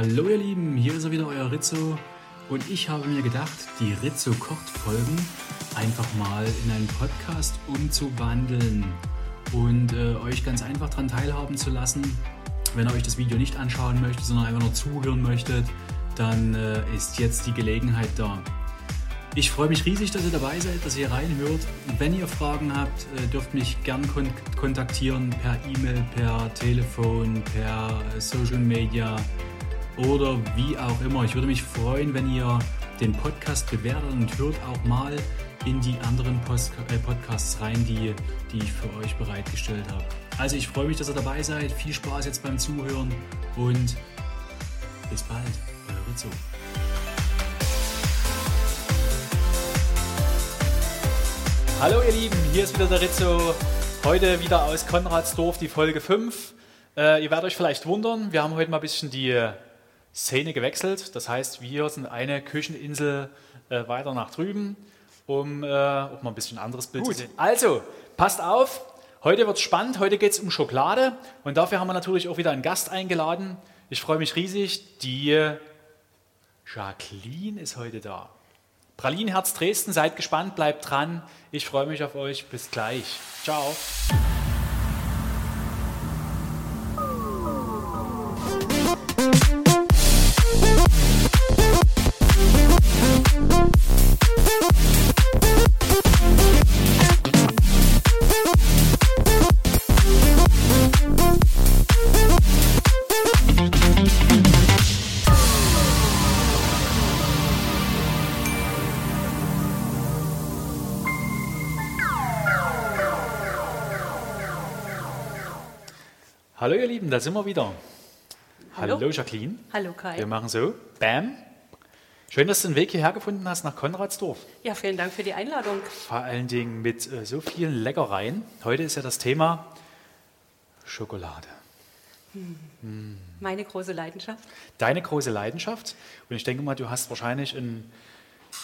Hallo ihr Lieben, hier ist er wieder, euer Rizzo. Und ich habe mir gedacht, die Rizzo kocht Folgen einfach mal in einen Podcast umzuwandeln und äh, euch ganz einfach daran teilhaben zu lassen. Wenn ihr euch das Video nicht anschauen möchtet, sondern einfach nur zuhören möchtet, dann äh, ist jetzt die Gelegenheit da. Ich freue mich riesig, dass ihr dabei seid, dass ihr reinhört. Wenn ihr Fragen habt, äh, dürft mich gern kon kontaktieren per E-Mail, per Telefon, per Social Media oder wie auch immer. Ich würde mich freuen, wenn ihr den Podcast bewertet und hört auch mal in die anderen Post äh, Podcasts rein, die, die ich für euch bereitgestellt habe. Also ich freue mich, dass ihr dabei seid. Viel Spaß jetzt beim Zuhören und bis bald. Euer Rizzo. Hallo ihr Lieben, hier ist wieder der Rizzo. Heute wieder aus Konradsdorf die Folge 5. Äh, ihr werdet euch vielleicht wundern, wir haben heute mal ein bisschen die Szene gewechselt. Das heißt, wir sind eine Kücheninsel äh, weiter nach drüben, um äh, auch mal ein bisschen anderes Bild Gut. zu sehen. Also, passt auf, heute wird es spannend, heute geht es um Schokolade und dafür haben wir natürlich auch wieder einen Gast eingeladen. Ich freue mich riesig, die Jacqueline ist heute da. Pralinenherz Dresden, seid gespannt, bleibt dran. Ich freue mich auf euch. Bis gleich. Ciao. Hallo ihr Lieben, da sind wir wieder. Hallo, Hallo Jacqueline. Hallo Kai. Wir machen so, bam. Schön, dass du den Weg hierher gefunden hast nach Konradsdorf. Ja, vielen Dank für die Einladung. Vor allen Dingen mit äh, so vielen Leckereien. Heute ist ja das Thema Schokolade. Hm. Hm. Meine große Leidenschaft. Deine große Leidenschaft. Und ich denke mal, du hast wahrscheinlich ein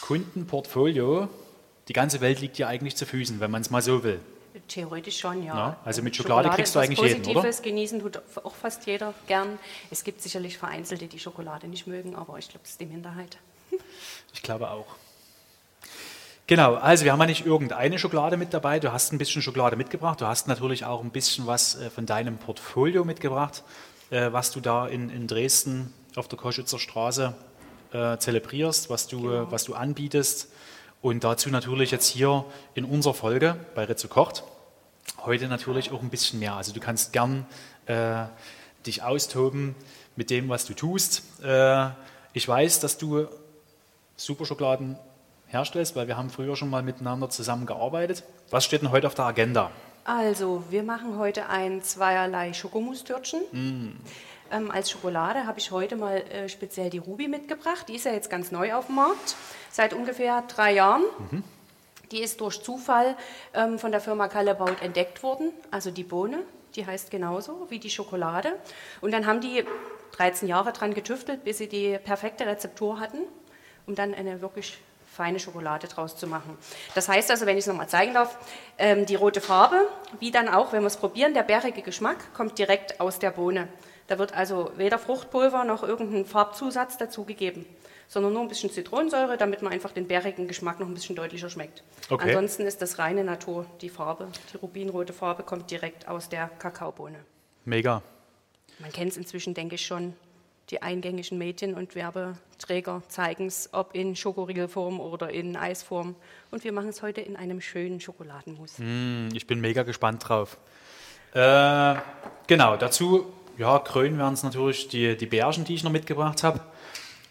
Kundenportfolio. Die ganze Welt liegt dir eigentlich zu Füßen, wenn man es mal so will. Theoretisch schon, ja. ja also mit Schokolade, Schokolade kriegst du eigentlich Positives jeden, oder? genießen tut auch fast jeder gern. Es gibt sicherlich Vereinzelte, die Schokolade nicht mögen, aber ich glaube, das ist die Minderheit. Ich glaube auch. Genau, also wir haben ja nicht irgendeine Schokolade mit dabei. Du hast ein bisschen Schokolade mitgebracht. Du hast natürlich auch ein bisschen was äh, von deinem Portfolio mitgebracht, äh, was du da in, in Dresden auf der Koschützer Straße äh, zelebrierst, was du, genau. was du anbietest. Und dazu natürlich jetzt hier in unserer Folge bei Rizzo Kocht heute natürlich auch ein bisschen mehr. Also du kannst gern äh, dich austoben mit dem, was du tust. Äh, ich weiß, dass du Superschokoladen herstellst, weil wir haben früher schon mal miteinander zusammengearbeitet. Was steht denn heute auf der Agenda? Also, wir machen heute ein zweierlei Schokomustürchen. Mm. Ähm, als Schokolade habe ich heute mal äh, speziell die Ruby mitgebracht. Die ist ja jetzt ganz neu auf dem Markt, seit ungefähr drei Jahren. Mhm. Die ist durch Zufall ähm, von der Firma Callebaut entdeckt worden, also die Bohne, die heißt genauso wie die Schokolade. Und dann haben die 13 Jahre dran getüftelt, bis sie die perfekte Rezeptur hatten, um dann eine wirklich feine Schokolade draus zu machen. Das heißt also, wenn ich es nochmal zeigen darf, ähm, die rote Farbe, wie dann auch, wenn wir es probieren, der bärige Geschmack kommt direkt aus der Bohne. Da wird also weder Fruchtpulver noch irgendein Farbzusatz dazugegeben sondern nur ein bisschen Zitronensäure, damit man einfach den bärigen Geschmack noch ein bisschen deutlicher schmeckt. Okay. Ansonsten ist das reine Natur, die Farbe, die rubinrote Farbe kommt direkt aus der Kakaobohne. Mega. Man kennt es inzwischen, denke ich, schon. Die eingängigen Medien und Werbeträger zeigen es, ob in Schokoriegelform oder in Eisform. Und wir machen es heute in einem schönen Schokoladenmus. Mm, ich bin mega gespannt drauf. Äh, genau, dazu ja, krönen wir uns natürlich die, die Bärchen, die ich noch mitgebracht habe.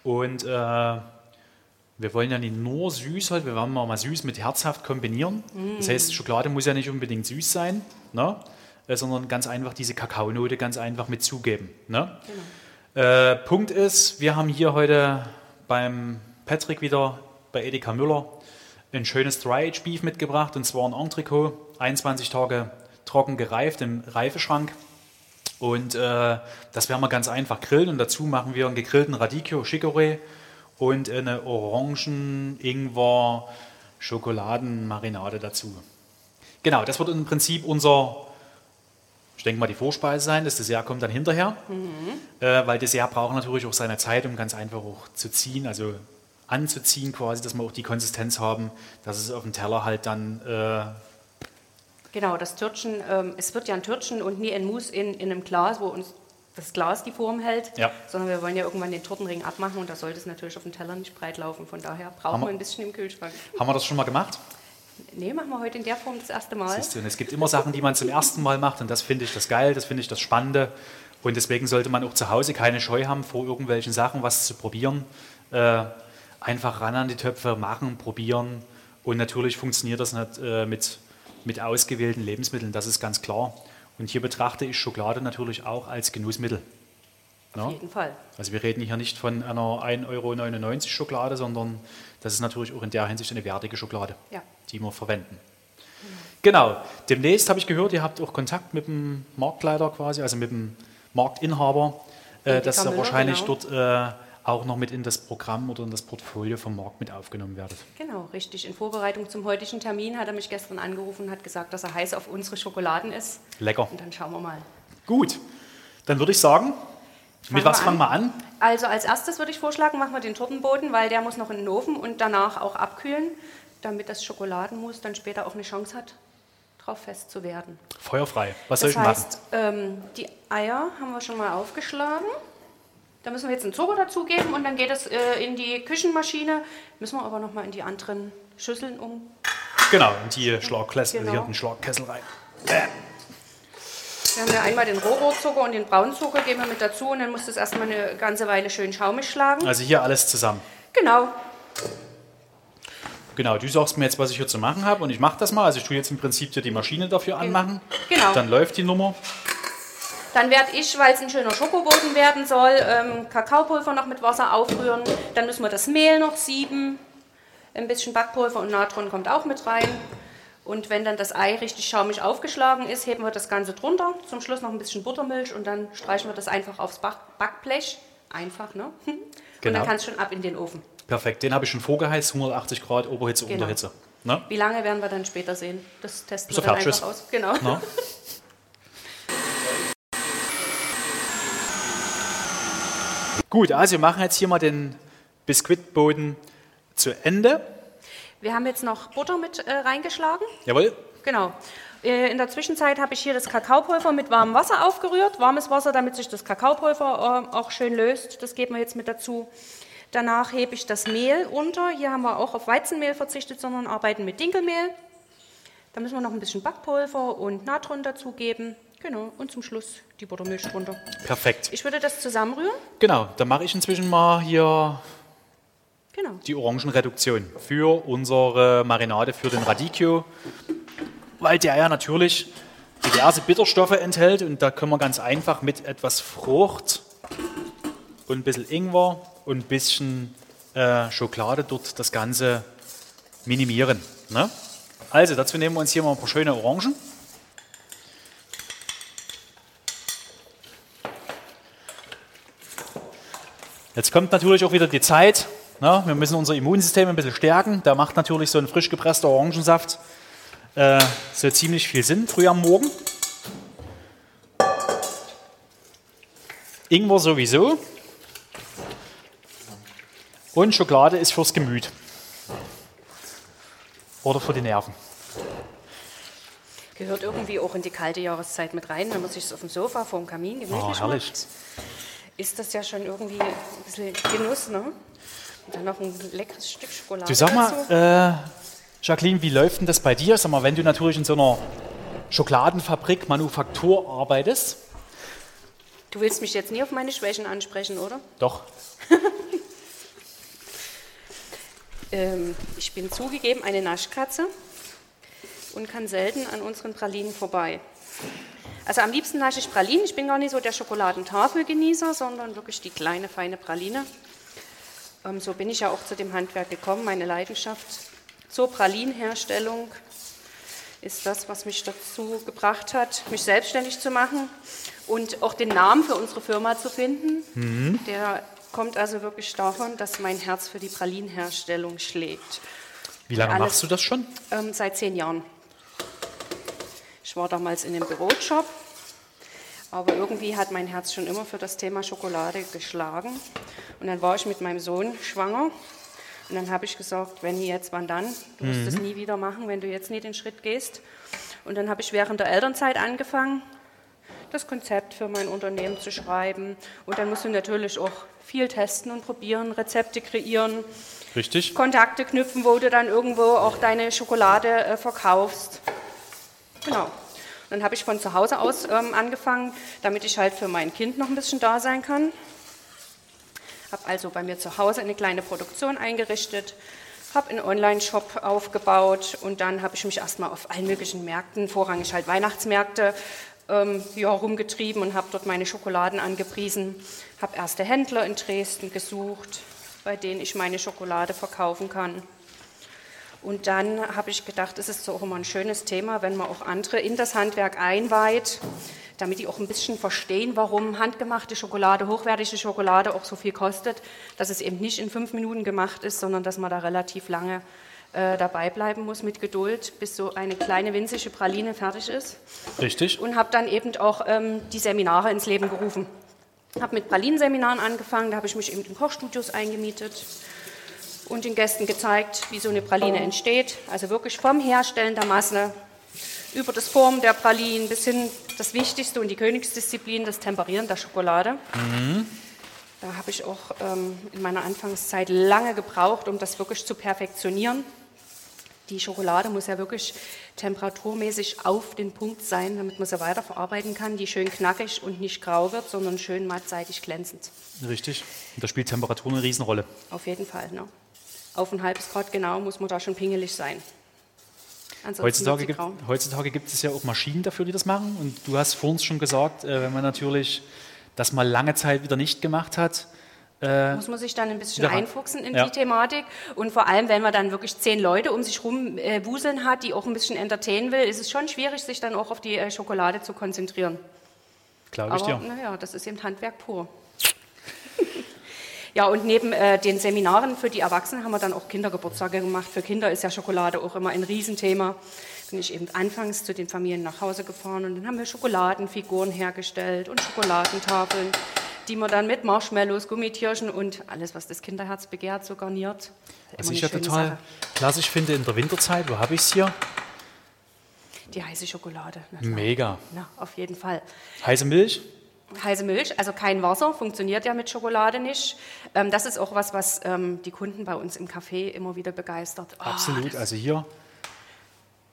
Und äh, wir wollen ja nicht nur süß halt, wir wollen mal süß mit herzhaft kombinieren. Mm. Das heißt, Schokolade muss ja nicht unbedingt süß sein, ne? Äh, sondern ganz einfach diese Kakaonote ganz einfach mit zugeben. Ne? Genau. Äh, Punkt ist, wir haben hier heute beim Patrick wieder bei Edeka Müller ein schönes Dry-Age Beef mitgebracht und zwar ein Entrecot, 21 Tage trocken gereift im Reifeschrank. Und äh, das werden wir ganz einfach grillen und dazu machen wir einen gegrillten Radicchio Chicorée und eine Orangen-Ingwer-Schokoladenmarinade dazu. Genau, das wird im Prinzip unser denke mal, die Vorspeise sein. Das Dessert kommt dann hinterher, äh, weil Dessert braucht natürlich auch seine Zeit, um ganz einfach auch zu ziehen, also anzuziehen quasi, dass wir auch die Konsistenz haben, dass es auf dem Teller halt dann äh, Genau, das Törtchen, ähm, es wird ja ein Törtchen und nie ein Mousse in, in einem Glas, wo uns das Glas die Form hält, Ja. sondern wir wollen ja irgendwann den Tortenring abmachen und da sollte es natürlich auf dem Teller nicht breit laufen. Von daher brauchen wir ein bisschen im Kühlschrank. haben wir das schon mal gemacht. Nee, machen wir heute in der Form das erste Mal. Siehst du, und es gibt immer Sachen, die man zum ersten Mal macht und das finde ich das geil, das finde ich das Spannende und deswegen sollte man auch zu Hause keine Scheu haben, vor irgendwelchen Sachen was zu probieren. Äh, einfach ran an die Töpfe, machen, probieren und natürlich funktioniert das nicht äh, mit, mit ausgewählten Lebensmitteln, das ist ganz klar. Und hier betrachte ich Schokolade natürlich auch als Genussmittel. Auf jeden Fall. Also wir reden hier nicht von einer 1,99 Euro Schokolade, sondern das ist natürlich auch in der Hinsicht eine wertige Schokolade, Ja. die wir verwenden. Genau. Demnächst habe ich gehört, ihr habt auch Kontakt mit dem Marktleiter quasi, also mit dem Marktinhaber, äh, dass Müller, wahrscheinlich genau. dort äh, auch noch mit in das Programm oder in das Portfolio vom Markt mit aufgenommen werdet. Genau, richtig. In Vorbereitung zum heutigen Termin hat er mich gestern angerufen und hat gesagt, dass er heiß auf unsere Schokoladen ist. Lecker. Und dann schauen wir mal. Gut. Dann würde ich sagen, mit wir was an. fangen wir an? Also als erstes würde ich vorschlagen, machen wir den Tortenboden, weil der muss noch in den Ofen und danach auch abkühlen, damit das Schokoladenmus dann später auch eine Chance hat, drauf fest zu werden. Feuerfrei. Was soll Das ich machen? heißt, ähm, die Eier haben wir schon mal aufgeschlagen. Da müssen wir jetzt einen Zucker dazugeben und dann geht es äh, in die Küchenmaschine. Müssen wir aber noch mal in die anderen Schüsseln um. Genau, in die Schlagkessel, Genau. hier den Schlagkessel rein. Wir haben ja einmal den Rohrohrzucker und den Braunzucker geben wir mit dazu und dann muss das erstmal eine ganze Weile schön schaumig schlagen. Also hier alles zusammen. Genau. Genau, du sagst mir jetzt, was ich hier zu machen habe und ich mache das mal. Also ich tue jetzt im Prinzip hier die Maschine dafür anmachen. Genau. Dann läuft die Nummer. Dann werde ich, weil es ein schöner Schokoboden werden soll, ähm, Kakaopulver noch mit Wasser aufrühren. Dann müssen wir das Mehl noch sieben. Ein bisschen Backpulver und Natron kommt auch mit rein. Und wenn dann das Ei richtig schaumig aufgeschlagen ist, heben wir das Ganze drunter. Zum Schluss noch ein bisschen Buttermilch und dann streichen wir das einfach aufs Back Backblech. Einfach, ne? Und Genau. dann kann es schon ab in den Ofen. Perfekt, den habe ich schon vorgeheizt, 180 Grad, Oberhitze, Genau. Unterhitze. Ne? Wie lange werden wir dann später sehen? Das testen Bis wir dann einfach ist. aus. Genau. Na? Gut, also wir machen jetzt hier mal den Biskuitboden zu Ende. Wir haben jetzt noch Butter mit äh, reingeschlagen. Jawohl. Genau. Äh, In der Zwischenzeit habe ich hier das Kakaopulver mit warmem Wasser aufgerührt. Warmes Wasser, damit sich das Kakaopulver äh, auch schön löst. Das geben wir jetzt mit dazu. Danach hebe ich das Mehl unter. Hier haben wir auch auf Weizenmehl verzichtet, sondern arbeiten mit Dinkelmehl. Da müssen wir noch ein bisschen Backpulver und Natron dazugeben. Genau. Und zum Schluss die Buttermilch drunter. Perfekt. Ich würde das zusammenrühren. Genau, dann mache ich inzwischen mal hier Genau. die Orangenreduktion für unsere Marinade für den Radicchio, weil der ja natürlich diverse Bitterstoffe enthält und da können wir ganz einfach mit etwas Frucht und ein bisschen Ingwer und ein bisschen äh, Schokolade dort das Ganze minimieren. Ne? Also dazu nehmen wir uns hier mal ein paar schöne Orangen. Jetzt kommt natürlich auch wieder die Zeit. Ne? Wir müssen unser Immunsystem ein bisschen stärken. Da macht natürlich so ein frisch gepresster Orangensaft äh, so ziemlich viel Sinn früh am Morgen. Ingwer sowieso. Und Schokolade ist fürs Gemüt. Oder für die Nerven. Gehört irgendwie auch in die kalte Jahreszeit mit rein, wenn man sich auf dem Sofa vor dem Kamin gemütlich Oh, herrlich. macht. Ist das ja schon irgendwie ein bisschen Genuss, ne? Und dann noch ein leckeres Stück Schokolade Du sag mal, äh, Jacqueline, wie läuft denn das bei dir? Sag mal, wenn du natürlich in so einer Schokoladenfabrik, Manufaktur arbeitest. Du willst mich jetzt nie auf meine Schwächen ansprechen, oder? Doch, Ähm, ich bin zugegeben eine Naschkatze und kann selten an unseren Pralinen vorbei. Also am liebsten nasche ich Pralinen. Ich bin gar nicht so der Schokoladentafelgenießer, sondern wirklich die kleine, feine Praline. Ähm, so bin ich ja auch zu dem Handwerk gekommen. Meine Leidenschaft zur Pralinenherstellung ist das, was mich dazu gebracht hat, mich selbstständig zu machen und auch den Namen für unsere Firma zu finden. Der kommt also wirklich davon, dass mein Herz für die Pralinenherstellung schlägt. wie lange Alles- machst du das schon? Ähm, seit zehn Jahren. Ich war damals in einem Bürojob Aber irgendwie hat mein Herz schon immer für das Thema Schokolade geschlagen. Und dann war ich mit meinem Sohn schwanger. Und dann habe ich gesagt, wenn jetzt, wann dann? Du musst es nie wieder machen, wenn du jetzt nie den Schritt gehst. Und dann habe ich während der Elternzeit angefangen, das Konzept für mein Unternehmen zu schreiben. Und dann musst du natürlich auch viel testen und probieren, Rezepte kreieren, Richtig? Kontakte knüpfen, wo du dann irgendwo auch deine Schokolade äh, verkaufst. Genau. Dann habe ich von zu Hause aus ähm, angefangen, damit ich halt für mein Kind noch ein bisschen da sein kann. Habe also bei mir zu Hause eine kleine Produktion eingerichtet, habe einen Online-Shop aufgebaut und dann habe ich mich erstmal auf allen möglichen Märkten, vorrangig halt Weihnachtsmärkte, ähm, ja, rumgetrieben und habe dort meine Schokoladen angepriesen. Habe erste Händler in Dresden gesucht, bei denen ich meine Schokolade verkaufen kann. Und dann habe ich gedacht, es ist so auch immer ein schönes Thema, wenn man auch andere in das Handwerk einweiht, damit die auch ein bisschen verstehen, warum handgemachte Schokolade, hochwertige Schokolade auch so viel kostet, dass es eben nicht in fünf Minuten gemacht ist, sondern dass man da relativ lange äh, dabei bleiben muss mit Geduld, bis so eine kleine winzige Praline fertig ist. Richtig. Und habe dann eben auch ähm, die Seminare ins Leben gerufen. Habe mit Pralinenseminaren angefangen, da habe ich mich eben in Kochstudios eingemietet und den Gästen gezeigt, wie so eine Praline entsteht. Also wirklich vom Herstellen der Masse über das Formen der Pralinen bis hin das Wichtigste und die Königsdisziplin, das Temperieren der Schokolade. Da habe ich auch ähm, in meiner Anfangszeit lange gebraucht, um das wirklich zu perfektionieren. Die Schokolade muss ja wirklich temperaturmäßig auf den Punkt sein, damit man sie weiterverarbeiten kann, die schön knackig und nicht grau wird, sondern schön mattseitig glänzend. Richtig. Und da spielt Temperatur eine Riesenrolle. Auf jeden Fall. Ne? Auf ein halbes Grad genau muss man da schon pingelig sein. Heutzutage gibt, heutzutage gibt es ja auch Maschinen dafür, die das machen. Und du hast vorhin schon gesagt, äh, wenn man natürlich das mal lange Zeit wieder nicht gemacht hat, äh, muss man sich dann ein bisschen einfuchsen in Ja. die Thematik. Und vor allem, wenn man dann wirklich zehn Leute um sich rum äh, wuseln hat, die auch ein bisschen entertainen will, ist es schon schwierig, sich dann auch auf die äh, Schokolade zu konzentrieren. glaube ich dir. naja, das ist eben Handwerk pur. Ja, und neben äh, den Seminaren für die Erwachsenen haben wir dann auch Kindergeburtstage gemacht. Für Kinder ist ja Schokolade auch immer ein Riesenthema. Bin ich eben anfangs zu den Familien nach Hause gefahren und dann haben wir Schokoladenfiguren hergestellt und Schokoladentafeln, die man dann mit Marshmallows, Gummitierchen und alles, was das Kinderherz begehrt, so garniert. Was Immer ich ja total Sache. klassisch finde in der Winterzeit, wo habe ich es hier? Die heiße Schokolade. Mega. Na, auf jeden Fall. Heiße Milch? Heiße Milch, also kein Wasser, funktioniert ja mit Schokolade nicht. Ähm, das ist auch was, was ähm, die Kunden bei uns im Café immer wieder begeistert. Ah, Absolut. Also hier,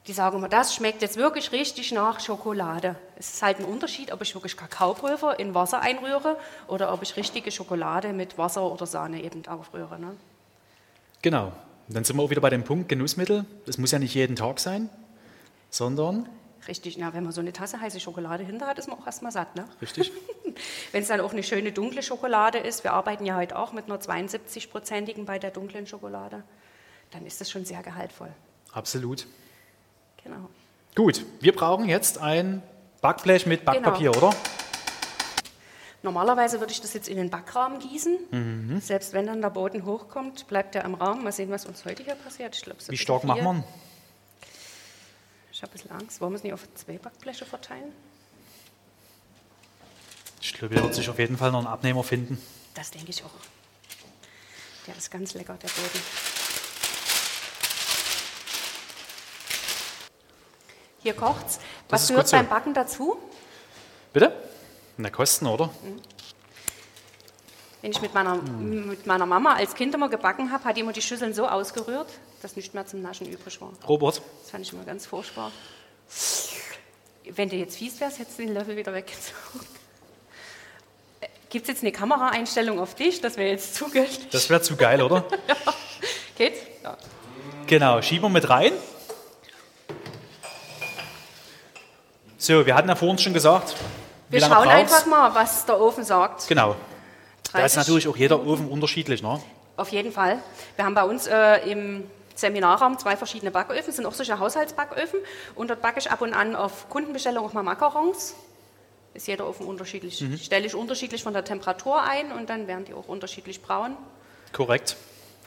die sagen immer, das schmeckt jetzt wirklich richtig nach Schokolade. Es ist halt ein Unterschied, ob ich wirklich Kakaopulver in Wasser einrühre oder ob ich richtige Schokolade mit Wasser oder Sahne eben aufrühre. Ne? genau. Und dann sind wir auch wieder bei dem Punkt Genussmittel. Das muss ja nicht jeden Tag sein, sondern, Richtig, na, wenn man so eine Tasse heiße Schokolade hinter hat, ist man auch erstmal satt. Ne? richtig? Wenn es dann auch eine schöne dunkle Schokolade ist, wir arbeiten ja heute auch mit einer 72-prozentigen bei der dunklen Schokolade, dann ist das schon sehr gehaltvoll. Absolut. Genau. Gut, wir brauchen jetzt ein Backblech mit Backpapier, Genau. oder? Normalerweise würde ich das jetzt in den Backrahmen gießen. Mhm. Selbst wenn dann der Boden hochkommt, bleibt er im Rahmen. Mal sehen, was uns heute hier passiert. Ich glaub, ein Wie stark machen viel. Ich habe ein bisschen Angst. Wollen wir es nicht auf zwei Backbleche verteilen? Ich glaube, da wird sich auf jeden Fall noch ein Abnehmer finden. Das denke ich auch. Der ist ganz lecker, der Boden. Hier kocht's. Was gehört beim Backen dazu? Bitte? Na, Kosten, oder? Wenn ich mit meiner, mit meiner Mama als Kind immer gebacken habe, hat die immer die Schüsseln so ausgerührt, dass nicht mehr zum Naschen übrig war. Robert? Das fand ich immer ganz furchtbar. Wenn du jetzt fies wärst, hättest du den Löffel wieder weggezogen. Gibt es jetzt eine Kameraeinstellung auf dich? Das wäre jetzt zugültig. Das wäre zu geil, oder? Geht's? Ja. genau, schieben wir mit rein. So, wir hatten ja vorhin schon gesagt, Wir schauen braucht's? einfach mal, was der Ofen sagt. Genau. Da ist 30. natürlich auch jeder Ofen unterschiedlich, ne? Auf jeden Fall. Wir haben bei uns äh, im Seminarraum zwei verschiedene Backöfen, das sind auch solche Haushaltsbacköfen. Und dort backe ich ab und an auf Kundenbestellung auch mal Macarons. Ist jeder Ofen unterschiedlich. Mhm. Stelle ich unterschiedlich von der Temperatur ein und dann werden die auch unterschiedlich braun. Korrekt.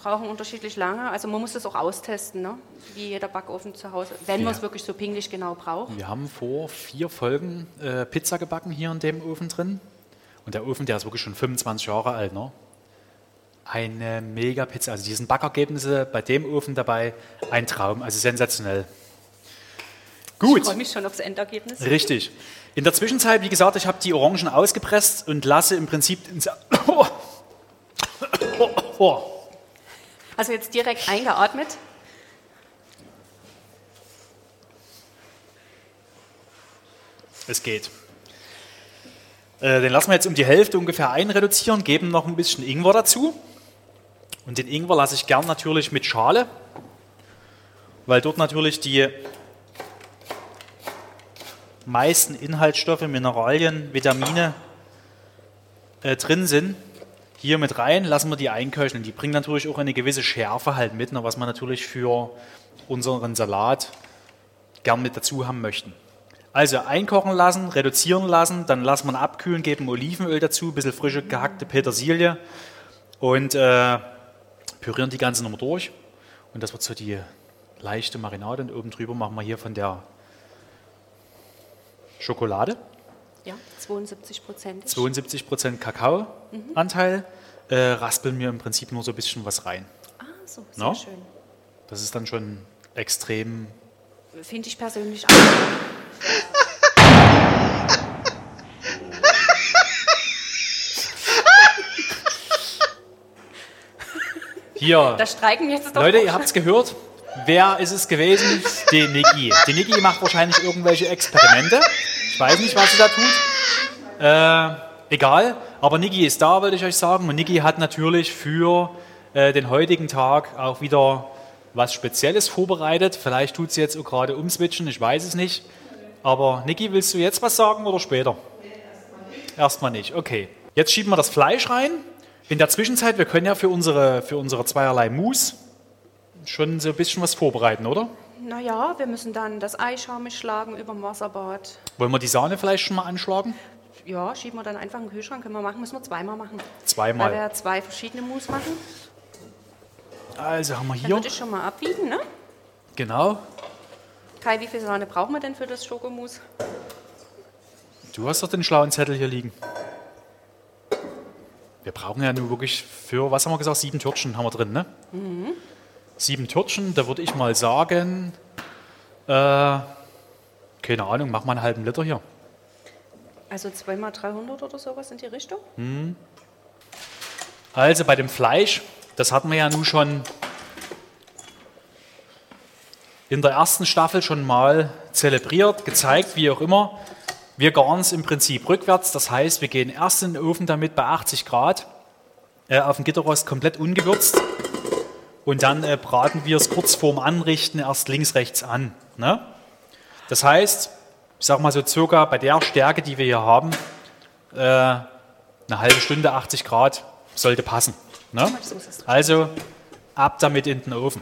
brauchen unterschiedlich lange. Also man muss das auch austesten, ne? wie jeder Backofen zu Hause, wenn Ja. man es wirklich so pingelig genau braucht. Wir haben vor vier Folgen äh, Pizza gebacken hier in dem Ofen drin. Und der Ofen, der ist wirklich schon 25 Jahre alt. Ne? Eine mega Pizza. Also die sind Backergebnisse bei dem Ofen dabei. Ein Traum, also sensationell. Gut. Ich freue mich schon aufs Endergebnis. Richtig. In der Zwischenzeit, wie gesagt, ich habe die Orangen ausgepresst und lasse im Prinzip ins. Oh. Oh. Oh. Also jetzt direkt eingeatmet. Es geht. Äh, den lassen wir jetzt um die Hälfte ungefähr einreduzieren, geben noch ein bisschen Ingwer dazu. Und den Ingwer lasse ich gern natürlich mit Schale, weil dort natürlich die meisten Inhaltsstoffe, Mineralien, Vitamine äh, drin sind. Hier mit rein lassen wir die einköcheln. Die bringen natürlich auch eine gewisse Schärfe halt mit, ne, was wir natürlich für unseren Salat gern mit dazu haben möchten. Also einkochen lassen, reduzieren lassen, dann lassen wir abkühlen, geben Olivenöl dazu, ein bisschen frische gehackte Petersilie und äh, pürieren die ganze Nummer durch. Und das wird so die leichte Marinade. Und oben drüber machen wir hier von der Schokolade, Ja, 72 Prozent. 72% Kakaoanteil, äh, raspeln wir im Prinzip nur so ein bisschen was rein. Ah, so, sehr No? schön. Das ist dann schon extrem Finde ich persönlich auch. Hier. Da streiken jetzt doch Leute, ihr habt es gehört. Wer ist es gewesen? Die Niki. Die Niki macht wahrscheinlich irgendwelche Experimente. Ich weiß nicht, was sie da tut. Äh, egal. Aber Niki ist da, wollte ich euch sagen. Und Niki hat natürlich für äh, den heutigen Tag auch wieder was Spezielles vorbereitet. Vielleicht tut sie jetzt auch gerade umswitchen, ich weiß es nicht. Aber Niki, willst du jetzt was sagen oder später? Erstmal nicht, okay. Jetzt schieben wir das Fleisch rein. In der Zwischenzeit, wir können ja für unsere, für unsere zweierlei Mousse schon so ein bisschen was vorbereiten, oder? Naja, wir müssen dann das Ei schamig schlagen über dem Wasserbad. Wollen wir die Sahne vielleicht schon mal anschlagen? Ja, schieben wir dann einfach in den Kühlschrank. Können wir machen, müssen wir zweimal machen. Zweimal. Weil wir zwei verschiedene Mousse machen. Also haben wir Dann hier, würde ich schon mal abwiegen, ne? genau. Kai, wie viel Sahne brauchen wir denn für das Schokomousse? Du hast doch den schlauen Zettel hier liegen. Wir brauchen ja nur wirklich für, was haben wir gesagt, sieben Törtchen haben wir drin, ne? Sieben Törtchen, da würde ich mal sagen, äh, keine Ahnung, mach mal einen halben Liter hier. Also 2 mal 300 oder sowas in die Richtung? Also bei dem Fleisch, das hatten wir ja nun schon in der ersten Staffel schon mal zelebriert, gezeigt, wie auch immer. Wir garen es im Prinzip rückwärts, das heißt, wir gehen erst in den Ofen damit bei 80 Grad äh, auf dem Gitterrost komplett ungewürzt und dann äh, braten wir es kurz vorm Anrichten erst links, rechts an. Ne? Das heißt, ich sag mal so circa bei der Stärke, die wir hier haben, äh, eine halbe Stunde, 80 Grad, sollte passen. Ne? Also ab damit in den Ofen.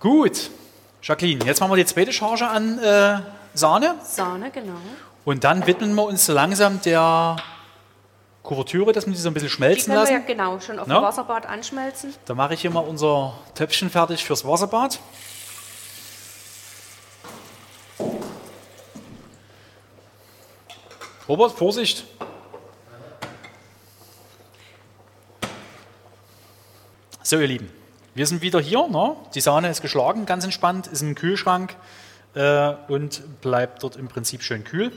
Gut, Jacqueline, jetzt machen wir die zweite Charge an äh, Sahne Sahne, genau. Und dann widmen wir uns so langsam der Kuvertüre, dass wir die so ein bisschen Die schmelzen können wir ja lassen. genau schon auf No? dem Wasserbad anschmelzen. Da mache ich hier mal unser Töpfchen fertig fürs Wasserbad. Robert, Vorsicht! So, ihr Lieben, wir sind wieder hier. Ne? Die Sahne ist geschlagen, ganz entspannt, ist im Kühlschrank äh, und bleibt dort im Prinzip schön kühl.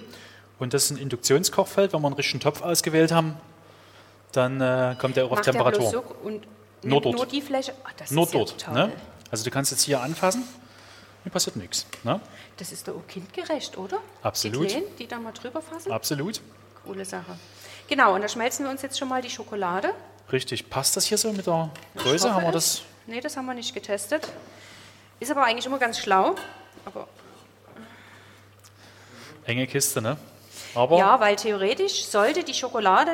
Und das ist ein Induktionskochfeld. Wenn wir einen richtigen Topf ausgewählt haben, dann äh, kommt er auch auf Macht der Temperatur. und Nur dort. nur die Fläche. Das Nur ist ja dort. Ne? Also du kannst jetzt hier anfassen, hier passiert nichts. Ne? Das ist doch auch kindgerecht, oder? Absolut. Die Kleinen, die da mal drüber fassen. Absolut. Coole Sache. Genau, und da schmelzen wir uns jetzt schon mal die Schokolade. Richtig. Passt das hier so mit der Größe? Haben wir es. das? Nee, das haben wir nicht getestet. Ist aber eigentlich immer ganz schlau. Aber Enge Kiste, ne? Aber ja, weil theoretisch sollte die Schokolade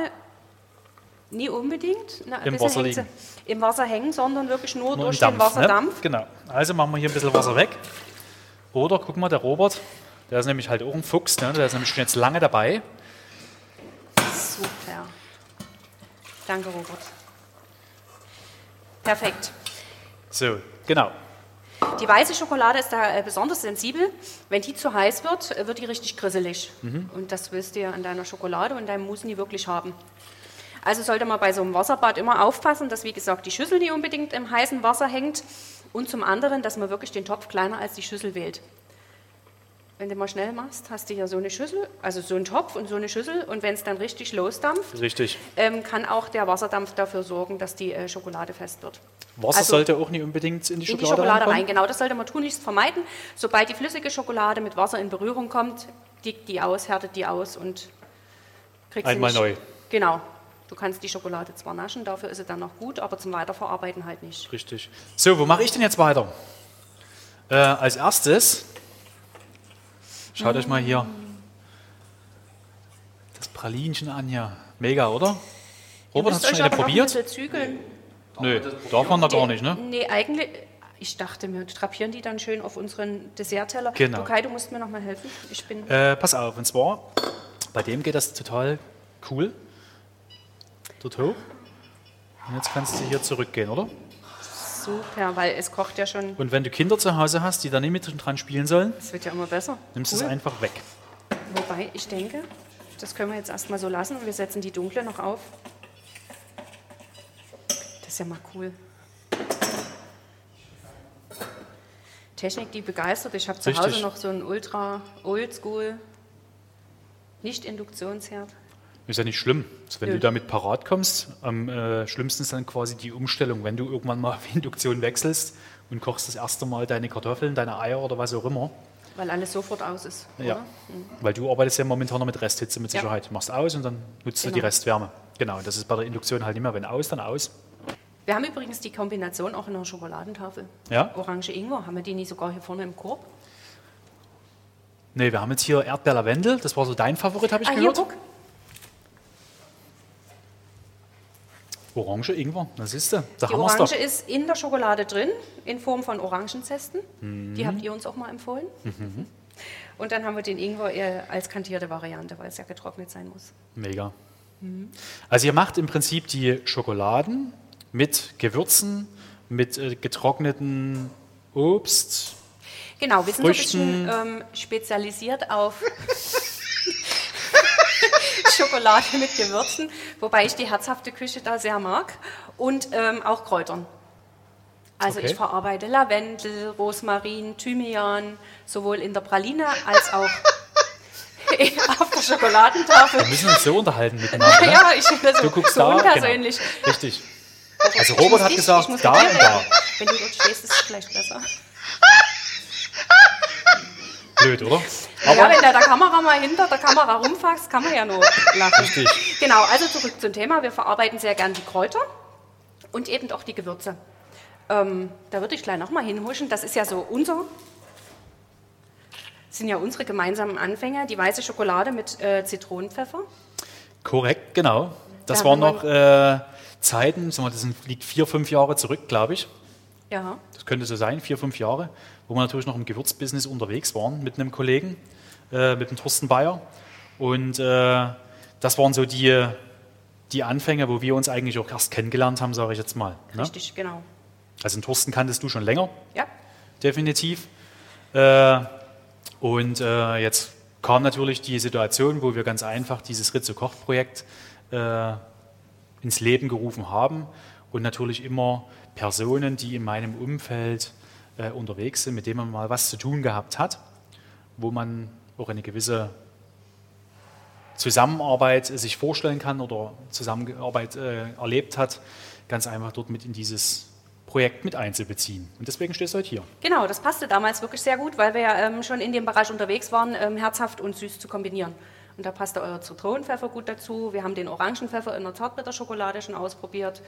nie unbedingt na, Im Wasser liegen. im Wasser hängen, sondern wirklich nur, nur durch im den Dampf. Wasserdampf. Ne? Genau. Also machen wir hier ein bisschen Wasser weg. Oder guck mal, der Robert, der ist nämlich halt auch ein Fuchs, ne? der ist nämlich schon jetzt lange dabei. Super. Danke, Robert. Perfekt. So, genau. Die weiße Schokolade ist da äh, besonders sensibel. Wenn die zu heiß wird, äh, wird die richtig grisselig. Mhm. Und das willst du ja an deiner Schokolade und deinem Mousse nie wirklich haben. Also sollte man bei so einem Wasserbad immer aufpassen, dass, wie gesagt, die Schüssel nicht unbedingt im heißen Wasser hängt und zum anderen, dass man wirklich den Topf kleiner als die Schüssel wählt. Wenn du mal schnell machst, hast du hier so eine Schüssel, also so einen Topf und so eine Schüssel. Und wenn es dann richtig losdampft, richtig. Ähm, kann auch der Wasserdampf dafür sorgen, dass die äh, Schokolade fest wird. Wasser also, sollte auch nicht unbedingt in die Schokolade, in die Schokolade rein. Genau, das sollte man tunlichst vermeiden. Sobald die flüssige Schokolade mit Wasser in Berührung kommt, dickt die aus, härtet die aus und kriegst Einmal sie neu. Genau. Du kannst die Schokolade zwar naschen, dafür ist sie dann noch gut, aber zum Weiterverarbeiten halt nicht. Richtig. So, wo mache ich denn jetzt weiter? Äh, als erstes Schaut euch mal hier das Pralinchen an hier. Mega, oder? Robert, hast du schon eine probiert? Nö, darf man da gar nicht, ne? Nee, eigentlich, ich dachte mir, drapieren die dann schön auf unseren Dessertteller. Genau. Okay, du musst mir noch mal helfen. Ich bin äh, pass auf, und zwar, bei dem geht das total cool. Dort hoch. Und jetzt kannst du hier zurückgehen, oder? Super, weil es kocht ja schon. Und wenn du Kinder zu Hause hast, die da nicht mit dran spielen sollen, das wird ja immer besser. nimmst cool. es einfach weg. Wobei, ich denke, das können wir jetzt erstmal so lassen und wir setzen die dunkle noch auf. Das ist ja mal cool. Technik, die begeistert. Ich habe zu Hause noch so einen ultra oldschool, nicht Induktionsherd. Ist ja nicht schlimm. Also wenn ja. du damit parat kommst, am äh, schlimmsten ist dann quasi die Umstellung, wenn du irgendwann mal auf Induktion wechselst und kochst das erste Mal deine Kartoffeln, deine Eier oder was auch immer. Weil alles sofort aus ist. Ja. Mhm. Weil du arbeitest ja momentan noch mit Resthitze mit Sicherheit. Ja. Machst aus und dann nutzt genau. du die genau. Restwärme. Genau, das ist bei der Induktion halt nicht mehr, wenn aus, dann aus. Wir haben übrigens die Kombination auch in der Schokoladentafel. Ja? Orange Ingwer, haben wir die nicht sogar hier vorne im Korb? Nee, wir haben jetzt hier Erdbeer Lavendel, das war so dein Favorit, habe ich ah, gehört. Hier, guck. Orange Ingwer, das ist da. da die Orange ist in der Schokolade drin, in Form von Orangenzesten. Mhm. Die habt ihr uns auch mal empfohlen. Mhm. Und dann haben wir den Ingwer als kantierte Variante, weil es ja getrocknet sein muss. Mega. Mhm. Also ihr macht im Prinzip die Schokoladen mit Gewürzen, mit äh, getrockneten Obst. Genau, wir sind Früchten. ein bisschen ähm, spezialisiert auf Schokolade mit Gewürzen, wobei ich die herzhafte Küche da sehr mag. Und ähm, auch Kräutern. Also okay. ich verarbeite Lavendel, Rosmarin, Thymian, sowohl in der Praline als auch auf der Schokoladentafel. Wir müssen uns so unterhalten miteinander. Ne? ja, ich finde das du guckst so da, genau. unpersönlich. Genau. Richtig. Also Robert hat gesagt, da und da. Wenn du dort stehst, ist es vielleicht besser. Blöd, oder? Aber ja, wenn da der Kamera mal hinter der Kamera rumfasst, kann man ja nur lachen. Richtig. Genau, also zurück zum Thema. Wir verarbeiten sehr gern die Kräuter und eben auch die Gewürze. Ähm, da würde ich gleich nochmal hinhuschen. Das ist ja so unser, sind ja unsere gemeinsamen Anfänge. Die weiße Schokolade mit äh, Zitronenpfeffer. Korrekt, genau. Das da waren noch äh, Zeiten, das liegt vier, fünf Jahre zurück, glaube ich. Ja. Das könnte so sein, vier, fünf Jahre, wo wir natürlich noch im Gewürzbusiness unterwegs waren mit einem Kollegen äh, mit dem Thorsten Bayer. Und äh, das waren so die, die Anfänge, wo wir uns eigentlich auch erst kennengelernt haben, sage ich jetzt mal. Ne? Richtig, genau. Also den Thorsten kanntest du schon länger. Ja. Definitiv. Äh, und äh, jetzt kam natürlich die Situation, wo wir ganz einfach dieses Ritze-Koch-Projekt äh, ins Leben gerufen haben und natürlich immer Personen, die in meinem Umfeld äh, unterwegs sind, mit denen man mal was zu tun gehabt hat, wo man auch eine gewisse Zusammenarbeit sich vorstellen kann oder Zusammenarbeit äh, erlebt hat, ganz einfach dort mit in dieses Projekt mit einzubeziehen. Und deswegen stehst du heute hier. Genau, das passte damals wirklich sehr gut, weil wir ja ähm, schon in dem Bereich unterwegs waren, ähm, herzhaft und süß zu kombinieren. Und da passte euer Zitronenpfeffer gut dazu. Wir haben den Orangenpfeffer in der Zartbitterschokolade schon ausprobiert.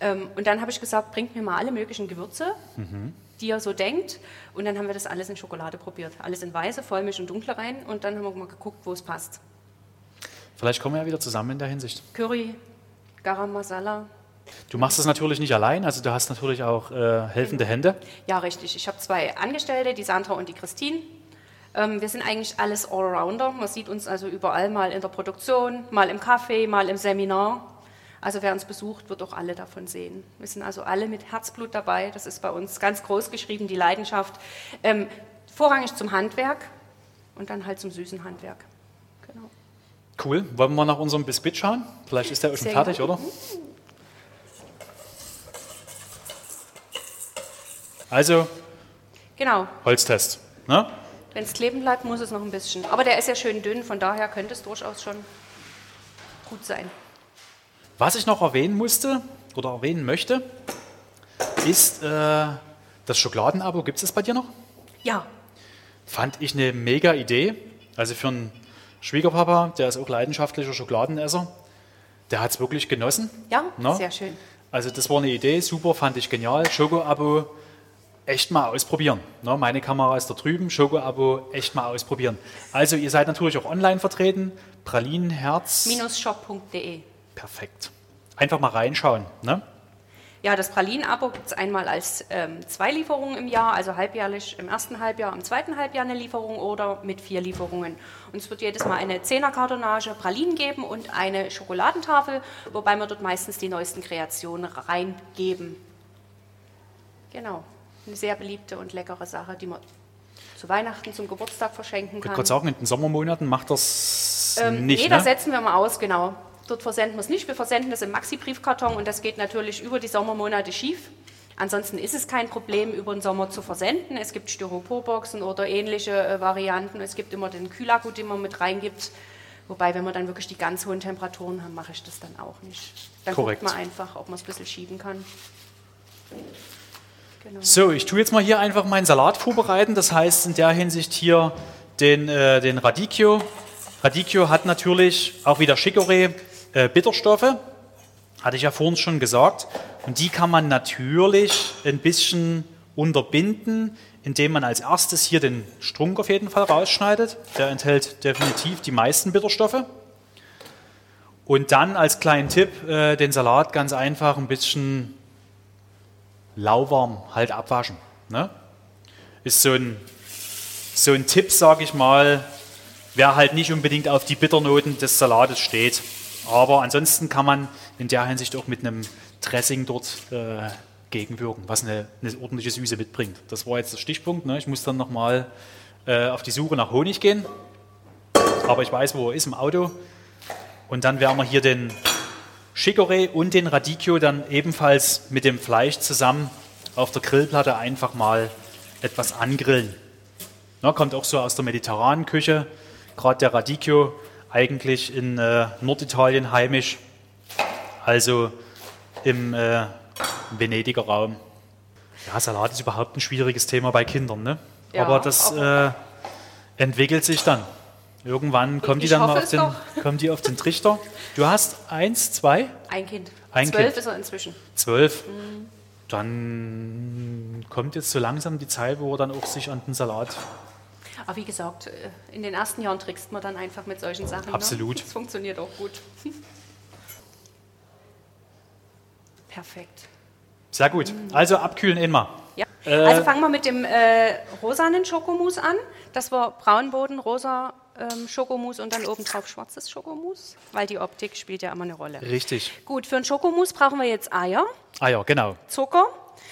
Ähm, und dann habe ich gesagt, bringt mir mal alle möglichen Gewürze. Mhm die er so denkt. Und dann haben wir das alles in Schokolade probiert. Alles in weiße, Vollmilch und dunkle rein. Und dann haben wir mal geguckt, wo es passt. Vielleicht kommen wir ja wieder zusammen in der Hinsicht. Curry, Garam Masala. Du machst das natürlich nicht allein, also du hast natürlich auch äh, helfende Hände. Ja, richtig. Ich habe zwei Angestellte, die Sandra und die Christine. Ähm, wir sind eigentlich alles Allrounder. Man sieht uns also überall mal in der Produktion, mal im Café, mal im Seminar. Also wer uns besucht, wird auch alle davon sehen. Wir sind also alle mit Herzblut dabei. Das ist bei uns ganz groß geschrieben, die Leidenschaft. Ähm, vorrangig zum Handwerk und dann halt zum süßen Handwerk. Genau. Cool. Wollen wir mal nach unserem Biscuit schauen? Vielleicht ist der auch schon Sehr fertig, gut. oder? Also, genau. Holztest. Ne? Wenn es kleben bleibt, muss es noch ein bisschen. Aber der ist ja schön dünn, von daher könnte es durchaus schon gut sein. Was ich noch erwähnen musste oder erwähnen möchte, ist äh, das Schokoladenabo. Gibt es das bei dir noch? Ja. Fand ich eine mega Idee. Also für einen Schwiegerpapa, der ist auch leidenschaftlicher Schokoladenesser, der hat es wirklich genossen. Ja, Na? sehr schön. Also das war eine Idee, super, fand ich genial. Schoko-Abo echt mal ausprobieren. Ne, meine Kamera ist da drüben, Schoko-Abo echt mal ausprobieren. Also ihr seid natürlich auch online vertreten, pralinenherz. shop.de. Perfekt. Einfach mal reinschauen. Ne? Ja, das Pralinen-Abo gibt es einmal als ähm, zwei Lieferungen im Jahr, also halbjährlich im ersten Halbjahr, im zweiten Halbjahr eine Lieferung oder mit vier Lieferungen. Und es wird jedes Mal eine Zehner-Kartonage Pralinen geben und eine Schokoladentafel, wobei wir dort meistens die neuesten Kreationen reingeben. Genau eine sehr beliebte und leckere Sache, die man zu Weihnachten, zum Geburtstag verschenken kann. Ich würde sagen, in den Sommermonaten macht das ähm, nicht, Nee, ne? da setzen wir mal aus, genau. Dort versenden wir es nicht. Wir versenden das im Maxi-Briefkarton und das geht natürlich über die Sommermonate schief. Ansonsten ist es kein Problem, über den Sommer zu versenden. Es gibt Styroporboxen oder ähnliche äh, Varianten. Es gibt immer den Kühlakku, den man mit reingibt. Wobei, wenn wir dann wirklich die ganz hohen Temperaturen haben, mache ich das dann auch nicht. Dann Korrekt. guckt man einfach, ob man es ein bisschen schieben kann. Genau. So, ich tue jetzt mal hier einfach meinen Salat vorbereiten. Das heißt in der Hinsicht hier den, äh, den Radicchio. Radicchio hat natürlich auch wieder Chicorée äh, Bitterstoffe, hatte ich ja vorhin schon gesagt. Und die kann man natürlich ein bisschen unterbinden, indem man als erstes hier den Strunk auf jeden Fall rausschneidet. Der enthält definitiv die meisten Bitterstoffe. Und dann als kleinen Tipp äh, den Salat ganz einfach ein bisschen lauwarm halt abwaschen. Ne? Ist so ein, so ein Tipp, sage ich mal, wer halt nicht unbedingt auf die Bitternoten des Salates steht. Aber ansonsten kann man in der Hinsicht auch mit einem Dressing dort äh, gegenwirken, was eine, eine, ordentliche Süße mitbringt. Das war jetzt der Stichpunkt. Ne? Ich muss dann nochmal äh, auf die Suche nach Honig gehen. Aber ich weiß, wo er ist im Auto. Und dann werden wir hier den Chicorée und den Radicchio dann ebenfalls mit dem Fleisch zusammen auf der Grillplatte einfach mal etwas angrillen. Ja, kommt auch so aus der mediterranen Küche, gerade der Radicchio eigentlich in äh, Norditalien heimisch, also im äh, Venediger Raum. Ja, Salat ist überhaupt ein schwieriges Thema bei Kindern, ne? Ja, aber das äh, entwickelt sich dann. Irgendwann kommen die dann mal auf den, kommen die auf den Trichter. Du hast eins, zwei? Ein Kind. Ein Zwölf kind. ist er inzwischen. Zwölf. Mhm. Dann kommt jetzt so langsam die Zeit, wo er dann auch sich an den Salat. Aber wie gesagt, äh, in den ersten Jahren trickst man dann einfach mit solchen Sachen. Ne? Absolut. Ne? Das funktioniert auch gut. Perfekt. Sehr gut. Also abkühlen immer. Ja. Äh, also fangen wir mit dem äh, rosanen Schokomus an. Das war Braunboden, rosa ähm, Schokomus und dann obendrauf schwarzes Schokomus, weil die Optik spielt ja immer eine Rolle. Richtig. Gut, für ein Schokomus brauchen wir jetzt Eier. Eier, genau. Zucker.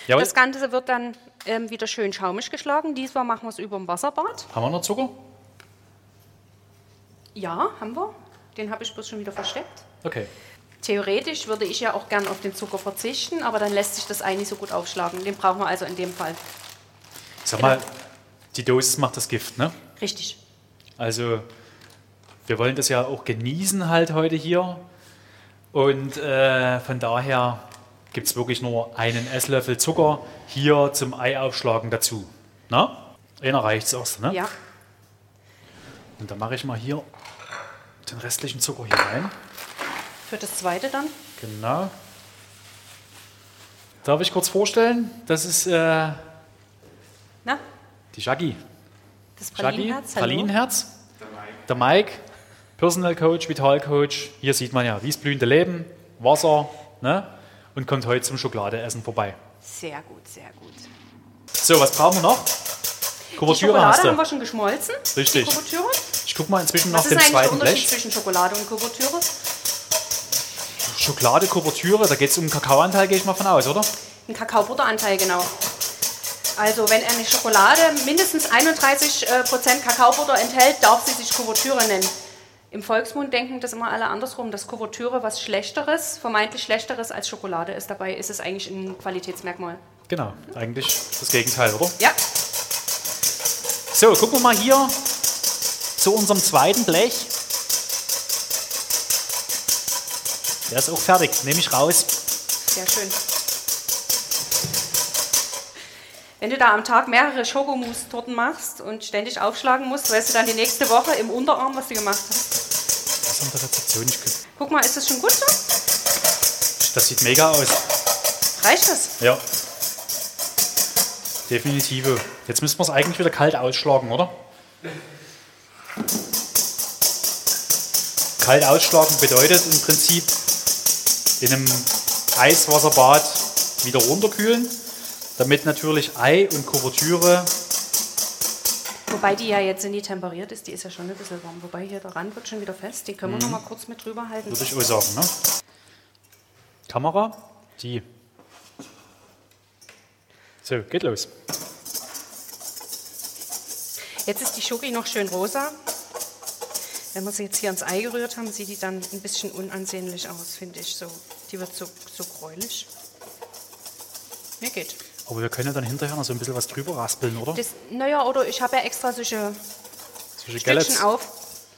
Jawohl. Das Ganze wird dann ähm, wieder schön schaumig geschlagen. Diesmal machen wir es über dem Wasserbad. Haben wir noch Zucker? Ja, haben wir. Den habe ich bloß schon wieder versteckt. Okay. Theoretisch würde ich ja auch gern auf den Zucker verzichten, aber dann lässt sich das Ei nicht so gut aufschlagen. Den brauchen wir also in dem Fall. Sag mal, die Dosis macht das Gift, ne? Richtig. Also wir wollen das ja auch genießen halt heute hier. Und äh, von daher gibt es wirklich nur einen Esslöffel Zucker hier zum Ei aufschlagen dazu. Na? Einer reicht es erst, ne? Ja. Und dann mache ich mal hier den restlichen Zucker hier rein. Für das zweite dann? Genau. Darf ich kurz vorstellen? Das ist äh, Na? die Shaggy. Das Pralinenherz. Pralinenherz. Der Mike, Personal Coach, Vital Coach. Hier sieht man ja, wie es blühende Leben, Wasser ne? und kommt heute zum Schokoladeessen vorbei. Sehr gut, sehr gut. So, was brauchen wir noch? Kuvertüre die hast du. haben wir schon geschmolzen. Richtig. Ich gucke mal inzwischen nach dem zweiten Blech. Was ist zwischen Schokolade und Kuvertüre? Schokolade, Kuvertüre, da geht es um den Kakaoanteil, gehe ich mal von aus, oder? Ein Kakaobutteranteil, genau. Also wenn eine Schokolade mindestens 31% äh, Prozent Kakaobutter enthält, darf sie sich Kuvertüre nennen. Im Volksmund denken das immer alle andersrum, dass Kuvertüre was Schlechteres, vermeintlich Schlechteres als Schokolade ist. Dabei ist es eigentlich ein Qualitätsmerkmal. Genau, eigentlich das Gegenteil, oder? Ja, So, gucken wir mal hier zu unserem zweiten Blech. Der ist auch fertig, nehme ich raus. sehr schön. Wenn du da am Tag mehrere Schokomousse-Torten machst und ständig aufschlagen musst, weißt du dann die nächste Woche im Unterarm, was du gemacht hast. Das ist an der Rezeption nicht gut. Guck mal, ist das schon gut so? Das sieht mega aus. Reicht das? Ja. Definitiv. Jetzt müssen wir es eigentlich wieder kalt ausschlagen, oder? Kalt ausschlagen bedeutet im Prinzip in einem Eiswasserbad wieder runterkühlen, damit natürlich Ei und Kuvertüre Wobei die ja jetzt nie temperiert ist, die ist ja schon ein bisschen warm. Wobei hier der Rand wird schon wieder fest. Die können wir noch mal kurz mit drüber halten. Würde ich auch sagen, ne? Kamera, die. So, geht los. Jetzt ist die Schoki noch schön rosa. Wenn wir sie jetzt hier ans Ei gerührt haben, sieht die dann ein bisschen unansehnlich aus, finde ich. So, die wird so, so gräulich. Mir geht. Aber wir können ja dann hinterher noch so ein bisschen was drüber raspeln, oder? Das, naja, oder ich habe ja extra solche Solche Stückchen auf,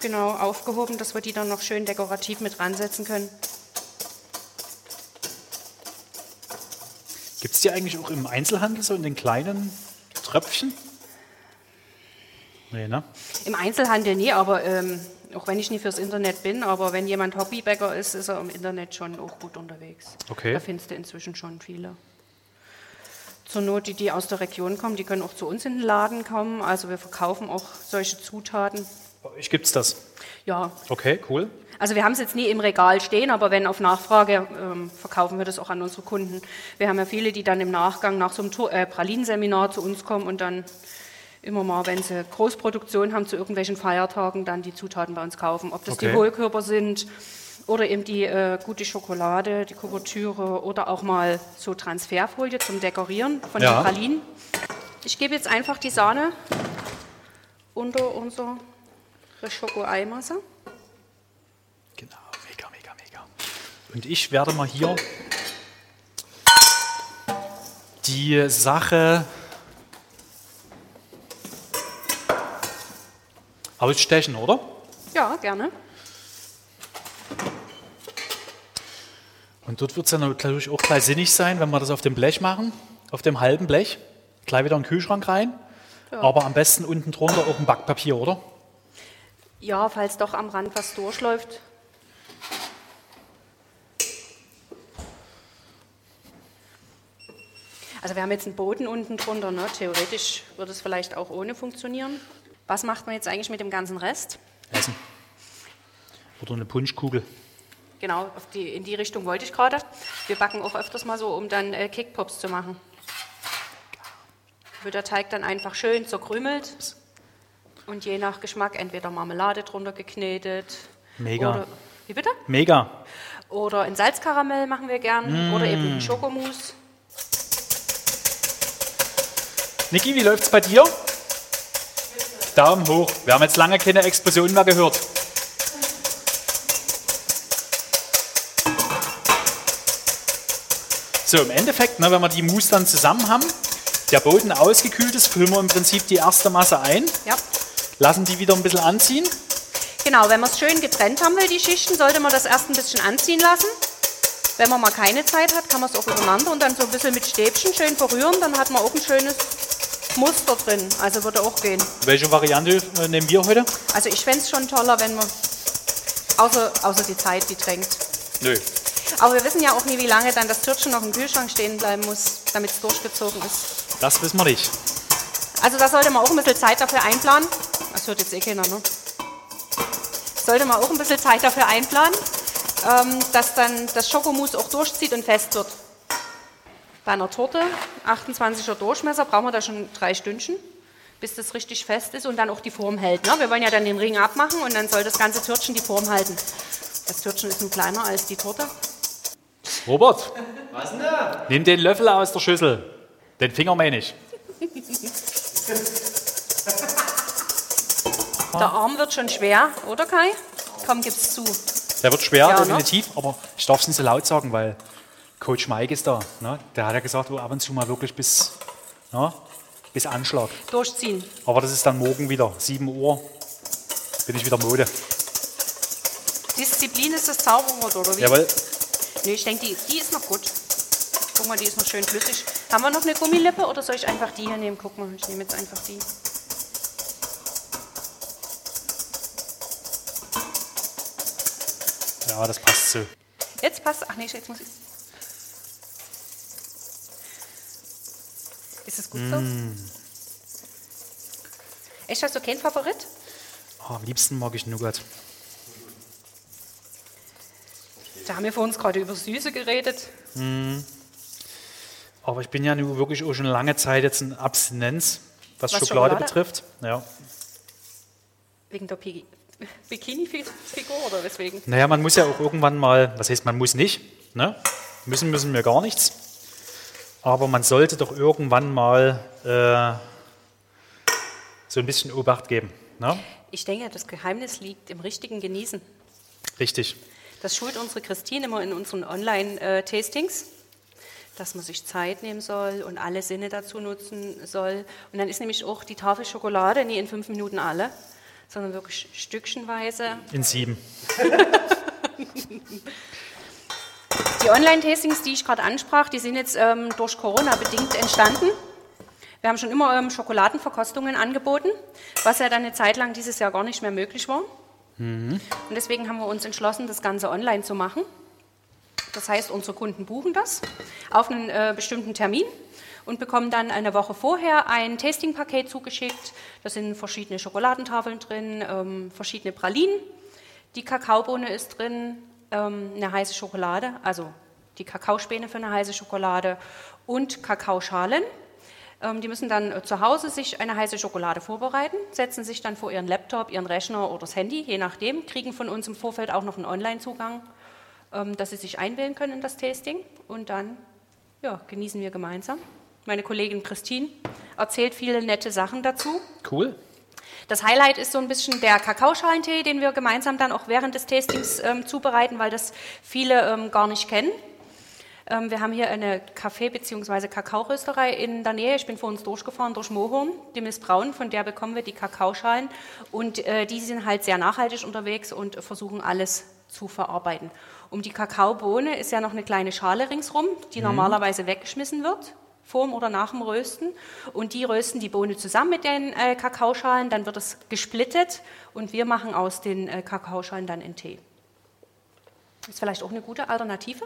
genau, aufgehoben, dass wir die dann noch schön dekorativ mit ransetzen können. Gibt es die eigentlich auch im Einzelhandel so in den kleinen Tröpfchen? Nee, ne? Im Einzelhandel nie, aber ähm, auch wenn ich nie fürs Internet bin, aber wenn jemand Hobbybäcker ist, ist er im Internet schon auch gut unterwegs. Okay. Da findest du inzwischen schon viele. Zur Not, die, die aus der Region kommen, die können auch zu uns in den Laden kommen. Also wir verkaufen auch solche Zutaten. Bei euch gibt es das. Ja, Okay, cool. also wir haben es jetzt nie im Regal stehen, aber wenn auf Nachfrage, ähm, verkaufen wir das auch an unsere Kunden. Wir haben ja viele, die dann im Nachgang nach so einem Tour- äh, Pralinseminar zu uns kommen und dann immer mal, wenn sie Großproduktion haben zu irgendwelchen Feiertagen, dann die Zutaten bei uns kaufen. Ob das Okay. die Hohlkörper sind oder eben die äh, gute Schokolade, die Kuvertüre oder auch mal so Transferfolie zum Dekorieren von Ja. den Pralinen. Ich gebe jetzt einfach die Sahne unter unsere Schoko-Eimasse. Genau, mega, mega, mega. Und ich werde mal hier die Sache ausstechen, oder? Ja, gerne. Und dort wird es dann natürlich auch gleich sinnig sein, wenn wir das auf dem Blech machen, auf dem halben Blech, gleich wieder in den Kühlschrank rein. Aber am besten unten drunter auch ein Backpapier, oder? Ja, falls doch am Rand was durchläuft. Also wir haben jetzt einen Boden unten drunter. Ne? Theoretisch würde es vielleicht auch ohne funktionieren. Was macht man jetzt eigentlich mit dem ganzen Rest? Essen. Oder eine Punschkugel. Genau, die, in die Richtung wollte ich gerade. Wir backen auch öfters mal so, um dann äh, Kickpops zu machen. Wird der Teig dann einfach schön zerkrümelt und je nach Geschmack entweder Marmelade drunter geknetet. Mega. Oder, wie bitte? Mega. Oder in Salzkaramell machen wir gern. Oder eben Schokomousse. Niki, wie läuft's bei dir? Daumen hoch. Wir haben jetzt lange keine Explosion mehr gehört. So, im Endeffekt, ne, wenn wir die Mousse dann zusammen haben, der Boden ausgekühlt ist, füllen wir im Prinzip die erste Masse ein, Ja. lassen die wieder ein bisschen anziehen. Genau, wenn man es schön getrennt haben will, die Schichten, sollte man das erst ein bisschen anziehen lassen. Wenn man mal keine Zeit hat, kann man es auch übereinander und dann so ein bisschen mit Stäbchen schön verrühren. Dann hat man auch ein schönes Muster drin. Also würde auch gehen. Welche Variante äh, nehmen wir heute? Also ich fände es schon toller, wenn man, außer, außer die Zeit, die drängt. Nö. Aber wir wissen ja auch nie, wie lange dann das Türchen noch im Kühlschrank stehen bleiben muss, damit es durchgezogen ist. Das wissen wir nicht. Also da sollte man auch ein bisschen Zeit dafür einplanen. Das hört jetzt eh keiner, ne? Sollte man auch ein bisschen Zeit dafür einplanen, ähm, dass dann das Schokomousse auch durchzieht und fest wird. Bei einer Torte, 28er Durchmesser, brauchen wir da schon drei Stündchen, bis das richtig fest ist und dann auch die Form hält. Ne? Wir wollen ja dann den Ring abmachen und dann soll das ganze Törtchen die Form halten. Das Törtchen ist nun kleiner als die Torte. Robert, Was denn da? nimm den Löffel aus der Schüssel. Den Finger meine ich. Der Arm wird schon schwer, oder Kai? Komm, gib's zu. Der wird schwer, Ja, ne? definitiv, aber ich darf es nicht so laut sagen, weil Coach Mike ist da. Ne? Der hat ja gesagt, oh, ab und zu mal wirklich bis, ne? bis Anschlag. Durchziehen. Aber das ist dann morgen wieder, 7 Uhr, bin ich wieder Mode. Disziplin ist das Zauberwort, oder wie? Jawohl, Nee, ich denke, die, die ist noch gut. Guck mal, die ist noch schön flüssig. Haben wir noch eine Gummilippe oder soll ich einfach die hier nehmen? Guck mal, ich nehme jetzt einfach die. ja, das passt so. Jetzt passt. Ach nee, jetzt muss ich. Ist es gut so? Mm. Echt, hast du keinen Favorit? Oh, am liebsten mag ich Nougat. Da haben wir vor uns gerade über Süße geredet. Aber ich bin ja nun wirklich auch schon lange Zeit jetzt in Abstinenz, was, Was Schokolade, Schokolade? betrifft. Ja. Wegen der Bikini-Figur oder weswegen? Naja, man muss ja auch irgendwann mal, was heißt man muss nicht, ne? müssen müssen wir gar nichts. Aber man sollte doch irgendwann mal äh, so ein bisschen Obacht geben. Ne? Ich denke, das Geheimnis liegt im richtigen Genießen. Richtig. Das schult unsere Christine immer in unseren Online-Tastings, dass man sich Zeit nehmen soll und alle Sinne dazu nutzen soll. Und dann ist nämlich auch die Tafel Schokolade nie in fünf Minuten alle, sondern wirklich stückchenweise. In sieben. Die Online-Tastings, die ich gerade ansprach, die sind jetzt ähm, durch Corona bedingt entstanden. Wir haben schon immer ähm, Schokoladenverkostungen angeboten, was ja dann eine Zeit lang dieses Jahr gar nicht mehr möglich war. Und deswegen haben wir uns entschlossen, das Ganze online zu machen. Das heißt, unsere Kunden buchen das auf einen äh, bestimmten Termin und bekommen dann eine Woche vorher ein Tasting-Paket zugeschickt. Da sind verschiedene Schokoladentafeln drin, ähm, verschiedene Pralinen. Die Kakaobohne ist drin, ähm, eine heiße Schokolade, also die Kakaospäne für eine heiße Schokolade und Kakaoschalen. Ähm, die müssen dann äh, zu Hause sich eine heiße Schokolade vorbereiten, setzen sich dann vor ihren Laptop, ihren Rechner oder das Handy, je nachdem, kriegen von uns im Vorfeld auch noch einen Online-Zugang, ähm, dass sie sich einwählen können in das Tasting und dann ja, genießen wir gemeinsam. Meine Kollegin Christine erzählt viele nette Sachen dazu. Cool. Das Highlight ist so ein bisschen der Kakaoschalentee, den wir gemeinsam dann auch während des Tastings ähm, zubereiten, weil das viele ähm, gar nicht kennen. Ähm, wir haben hier eine Kaffee- bzw. Kakaorösterei in der Nähe. Ich bin vor uns durchgefahren durch Mohorn, die Miss Braun, von der bekommen wir die Kakaoschalen. Und äh, die sind halt sehr nachhaltig unterwegs und versuchen alles zu verarbeiten. Um die Kakaobohne ist ja noch eine kleine Schale ringsrum, die normalerweise weggeschmissen wird vorm oder nach dem Rösten. Und die rösten die Bohne zusammen mit den äh, Kakaoschalen, dann wird es gesplittet und wir machen aus den äh, Kakaoschalen dann einen Tee. Ist vielleicht auch eine gute Alternative.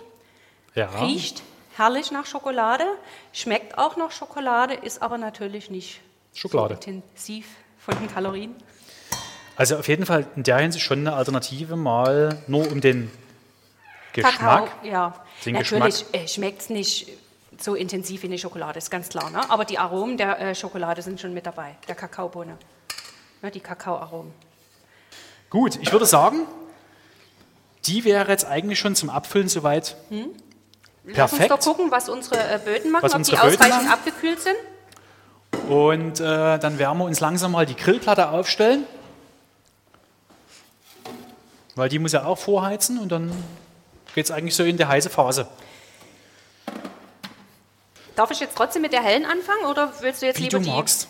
Ja. Riecht herrlich nach Schokolade, schmeckt auch nach Schokolade, ist aber natürlich nicht Schokolade. so intensiv von den Kalorien. Also auf jeden Fall in der Hinsicht schon eine Alternative, mal nur um den Geschmack. Kakao, ja. Den Natürlich äh, schmeckt es nicht so intensiv wie eine Schokolade, ist ganz klar. Ne? Aber die Aromen der äh, Schokolade sind schon mit dabei, der Kakaobohne. Ne, die Kakaoaromen. Gut, ich würde sagen, die wäre jetzt eigentlich schon zum Abfüllen soweit Lass uns perfekt. doch gucken, was unsere äh, Böden machen, Was ob die ausreichend machen? abgekühlt sind. Und äh, dann werden wir uns langsam mal die Grillplatte aufstellen. Weil die muss ja auch vorheizen und dann geht es eigentlich so in die heiße Phase. Darf ich jetzt trotzdem mit der hellen anfangen oder willst du jetzt Wie lieber du die? magst.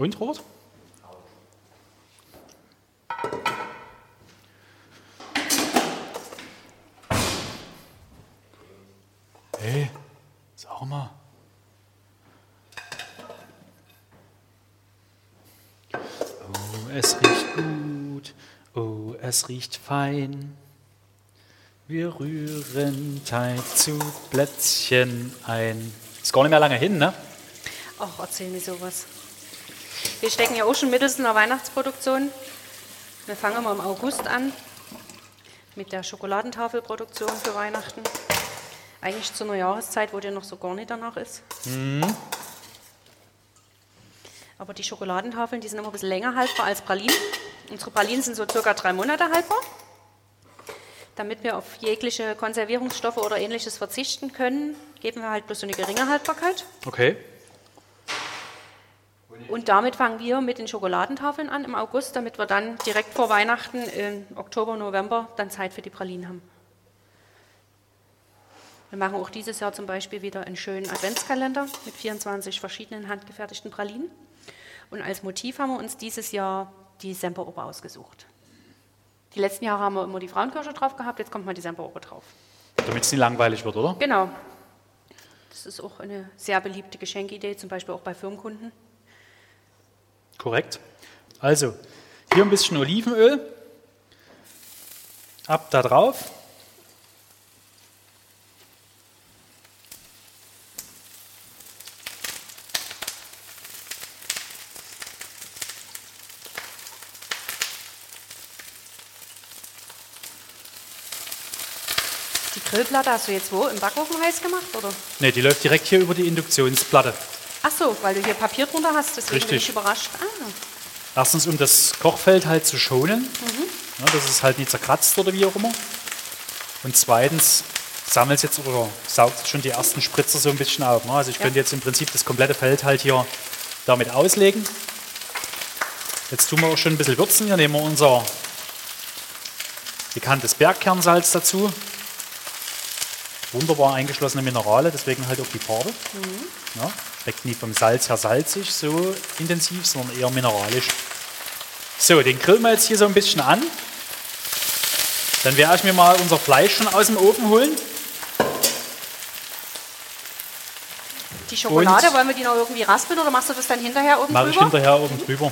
Und rot? Hey, sag mal. Oh, es riecht gut. Oh, es riecht fein. Wir rühren Teig zu Plätzchen ein. Ist gar nicht mehr lange hin, ne? Ach, erzähl mir sowas. Wir stecken ja auch schon mittels in der Weihnachtsproduktion. Wir fangen immer im August an mit der Schokoladentafelproduktion für Weihnachten. Eigentlich zu einer Jahreszeit, wo dir noch so gar nicht danach ist. Aber die Schokoladentafeln, die sind immer ein bisschen länger haltbar als Pralinen. Unsere Pralinen sind so circa drei Monate haltbar. Damit wir auf jegliche Konservierungsstoffe oder ähnliches verzichten können, geben wir halt bloß so eine geringe Haltbarkeit. Okay. Und damit fangen wir mit den Schokoladentafeln an im August, damit wir dann direkt vor Weihnachten im Oktober, November dann Zeit für die Pralinen haben. Wir machen auch dieses Jahr zum Beispiel wieder einen schönen Adventskalender mit 24 verschiedenen handgefertigten Pralinen. Und als Motiv haben wir uns dieses Jahr die Semperoper ausgesucht. Die letzten Jahre haben wir immer die Frauenkirche drauf gehabt, jetzt kommt mal die Semperoper drauf. Damit es nicht langweilig wird, oder? Genau. Das ist auch eine sehr beliebte Geschenkidee, zum Beispiel auch bei Firmenkunden. Korrekt. Also, hier ein bisschen Olivenöl. Ab da drauf. Die Grillplatte hast du jetzt wo? Im Backofen heiß gemacht, oder? Ne, die läuft direkt hier über die Induktionsplatte. Ach so, weil du hier Papier drunter hast, deswegen bin Richtig. ich überrascht. Ah, Erstens, um das Kochfeld halt zu schonen, ja, dass es halt nicht zerkratzt oder wie auch immer. Und zweitens sammelt es jetzt oder saugt schon die ersten Spritzer so ein bisschen auf. Ne? Also ich Ja. könnte jetzt im Prinzip das komplette Feld halt hier damit auslegen. Jetzt tun wir auch schon ein bisschen würzen. Hier nehmen wir unser bekanntes Bergkernsalz dazu. Wunderbar eingeschlossene Minerale, deswegen halt auch die Farbe. Ja, schmeckt nie vom Salz her salzig so intensiv, sondern eher mineralisch. So, den grillen wir jetzt hier so ein bisschen an. Dann werde ich mir mal unser Fleisch schon aus dem Ofen holen. die Schokolade, Und- wollen wir die noch irgendwie raspeln oder machst du das dann hinterher oben Mache ich drüber? hinterher oben drüber.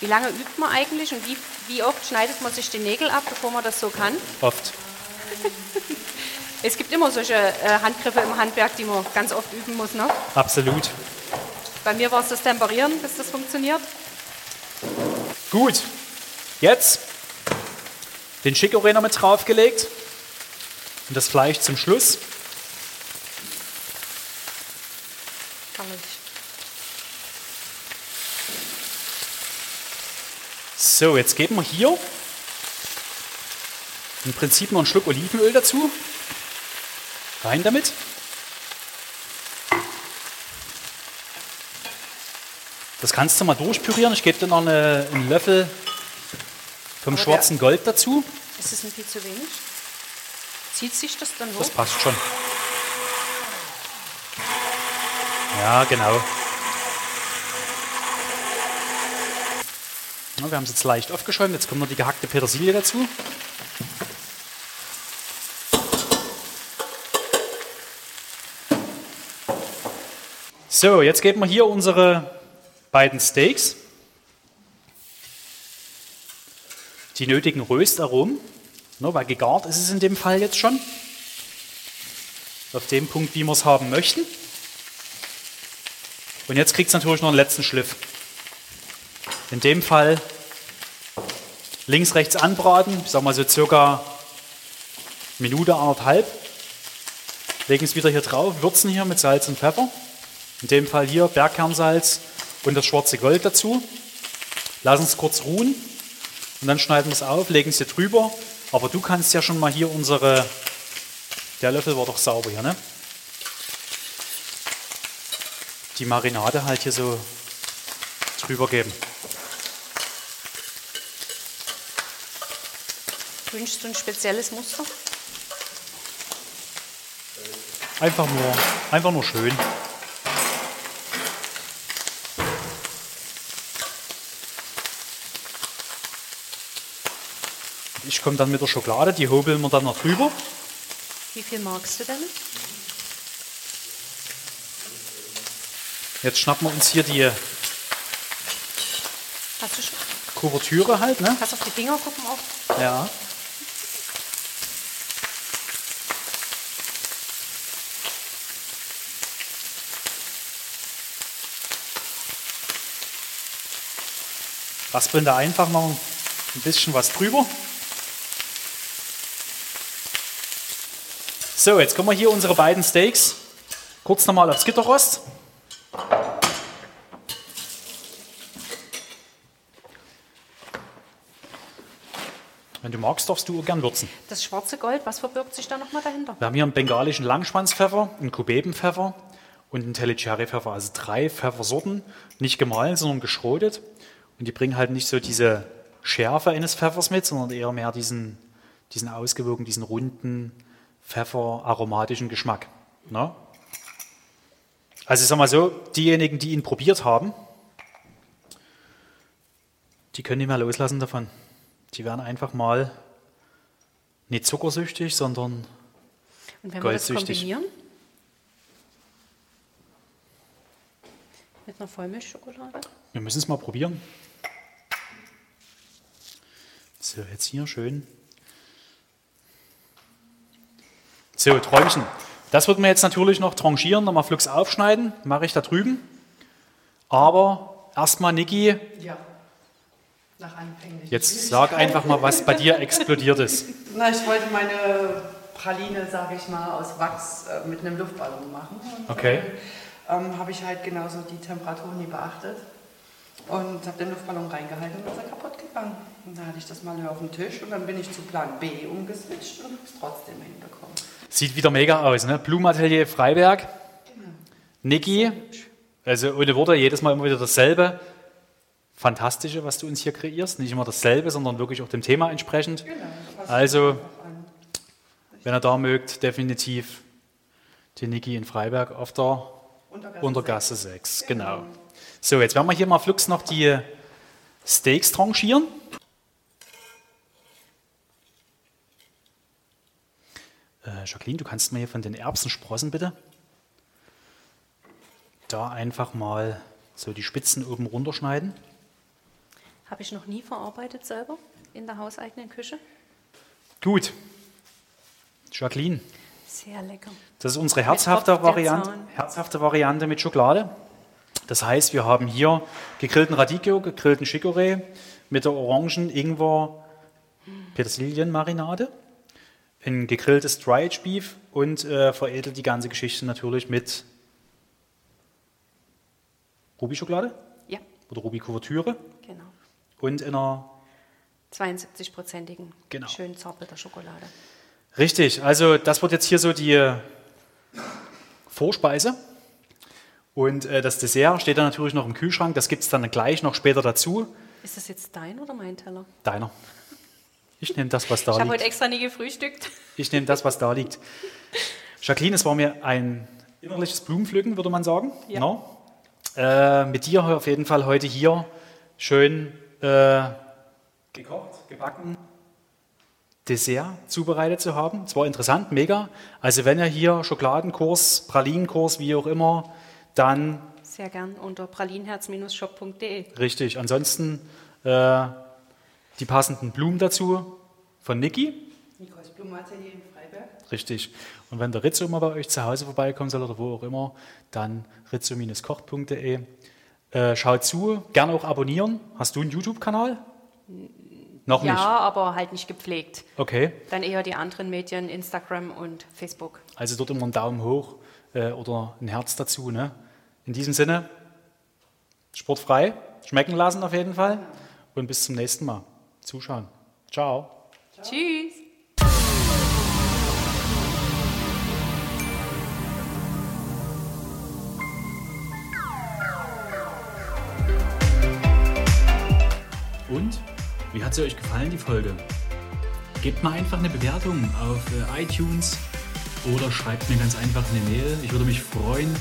Wie lange übt man eigentlich und wie, wie oft schneidet man sich die Nägel ab, bevor man das so kann? Oft. Es gibt immer solche äh, Handgriffe im Handwerk, die man ganz oft üben muss. Ne? Absolut. Bei mir war es das Temperieren, bis das funktioniert. Gut. Jetzt den Chicorée mit draufgelegt. Und das Fleisch zum Schluss. So, jetzt geben wir hier im Prinzip noch einen Schluck Olivenöl dazu. Rein damit. Das kannst du mal durchpürieren. Ich gebe dir noch eine, einen Löffel vom Aber der- schwarzen Gold dazu. Ist das ein viel zu wenig? Zieht sich das dann hoch? Das passt schon. Ja, genau. Ja, wir haben es jetzt leicht aufgeschäumt. Jetzt kommt noch die gehackte Petersilie dazu. So, jetzt geben wir hier unsere beiden Steaks. Die nötigen Röstaromen. Ne, weil gegart ist es in dem Fall jetzt schon. Auf dem Punkt, wie wir es haben möchten. Und jetzt kriegt es natürlich noch einen letzten Schliff. In dem Fall links, rechts anbraten, ich sag mal so circa Minute, anderthalb. Legen es wieder hier drauf, würzen hier mit Salz und Pfeffer. In dem Fall hier Bergkernsalz und das schwarze Gold dazu. Lassen es kurz ruhen und dann schneiden wir es auf, legen es hier drüber. Aber du kannst ja schon mal hier unsere. Der Löffel war doch sauber hier, ne? Die Marinade halt hier so drüber geben. Wünschst du ein spezielles Muster? Einfach nur, einfach nur schön. Ich komme dann mit der Schokolade, die hobeln wir dann noch drüber. Wie viel magst du denn? Jetzt schnappen wir uns hier die Hast du schon? Kuvertüre halt, ne? Kannst auf die Finger gucken auch? Ja. Raspeln da einfach noch ein bisschen was drüber. So, jetzt kommen wir hier unsere beiden Steaks kurz nochmal aufs Gitterrost. Wenn du magst, darfst du auch gern würzen. Das schwarze Gold, was verbirgt sich da nochmal dahinter? Wir haben hier einen bengalischen Langschwanzpfeffer, einen Kubebenpfeffer und einen Tellicherry-Pfeffer. Also drei Pfeffersorten, nicht gemahlen, sondern geschrotet. Und die bringen halt nicht so diese Schärfe eines Pfeffers mit, sondern eher mehr diesen, diesen ausgewogen, diesen runden, pfefferaromatischen Geschmack. Ne? Also ich sag mal so, diejenigen, die ihn probiert haben, die können nicht mehr loslassen davon. Die werden einfach mal nicht zuckersüchtig, sondern Und wenn wir das goldsüchtig. kombinieren? Mit einer Vollmilchschokolade? Wir müssen es mal probieren. So, jetzt hier schön. So, Träumchen. Das wird man jetzt natürlich noch tranchieren, nochmal flugs aufschneiden. Mache ich da drüben. Aber erstmal, Niki, Ja, nach anfänglich. jetzt sag einfach mal, was bei dir explodiert ist. Na, ich wollte meine Praline, sage ich mal, aus Wachs äh, mit einem Luftballon machen. Und, Okay. Ähm, habe ich halt genauso die Temperatur nie beachtet. Und habe den Luftballon reingehalten und ist er kaputt gegangen. Und da hatte ich das mal auf dem Tisch und dann bin ich zu Plan B umgeswitcht und habe es trotzdem hinbekommen. Sieht wieder mega aus, ne? Blumenatelier Freiberg. Niki, also ohne Worte, jedes Mal immer wieder dasselbe. Fantastische, was du uns hier kreierst. Nicht immer dasselbe, sondern wirklich auch dem Thema entsprechend. Also, wenn ihr da mögt, definitiv die Niki in Freiberg auf der Untergasse Untergasse 6. Genau. So, jetzt werden wir hier mal flugs noch die Steaks tranchieren. Äh, Jacqueline, du kannst mir hier von den Erbsensprossen bitte da einfach mal so die Spitzen oben runterschneiden. Habe ich noch nie verarbeitet selber in der hauseigenen Küche. Gut. Jacqueline, Sehr lecker. Das ist unsere herzhafte Variante, herzhafte Variante mit Schokolade. Das heißt, wir haben hier gegrillten Radicchio, gegrillten Chicorée mit der Orangen, Ingwer, Petersilienmarinade, ein gegrilltes Dry Aged Beef und äh, veredelt die ganze Geschichte natürlich mit Ruby-Schokolade Ja, oder Ruby-Kuvertüre genau. und in einer 72-prozentigen, Genau. schön zartbitter Schokolade. Richtig, also das wird jetzt hier so die Vorspeise. Und äh, das Dessert steht dann natürlich noch im Kühlschrank. Das gibt es dann gleich noch später dazu. Ist das jetzt dein oder mein Teller? Deiner. Ich nehme das, was Ich da habe heute liegt. extra nie gefrühstückt. Ich nehme das, was da liegt. Jacqueline, es war mir ein innerliches Blumenpflücken, würde man sagen. Ja. No? Äh, mit dir auf jeden Fall heute hier schön äh, gekocht, gebacken, Dessert zubereitet zu haben. Es war interessant, mega. Also wenn ihr hier Schokoladenkurs, Pralinenkurs, wie auch immer, dann Sehr gern unter pralinherz-shop.de. richtig. Ansonsten äh, die passenden Blumen dazu von Niki. Nikos Blumenatelier in Freiberg. Richtig. Und wenn der Rizzo mal bei euch zu Hause vorbeikommen soll oder wo auch immer, dann rizzo-kocht.de. Äh, schaut zu, gerne auch abonnieren. Hast du einen YouTube-Kanal? Noch Ja, nicht. aber halt nicht gepflegt. Okay. Dann eher die anderen Medien, Instagram und Facebook. Also dort immer einen Daumen hoch äh, oder ein Herz dazu. Ne? In diesem Sinne, sportfrei, schmecken lassen auf jeden Fall. Und bis zum nächsten Mal. Zuschauen. Ciao. Tschüss. Und wie hat sie euch gefallen, die Folge? Gebt mal einfach eine Bewertung auf äh, iTunes oder schreibt mir ganz einfach eine Mail. Ich würde mich freuen,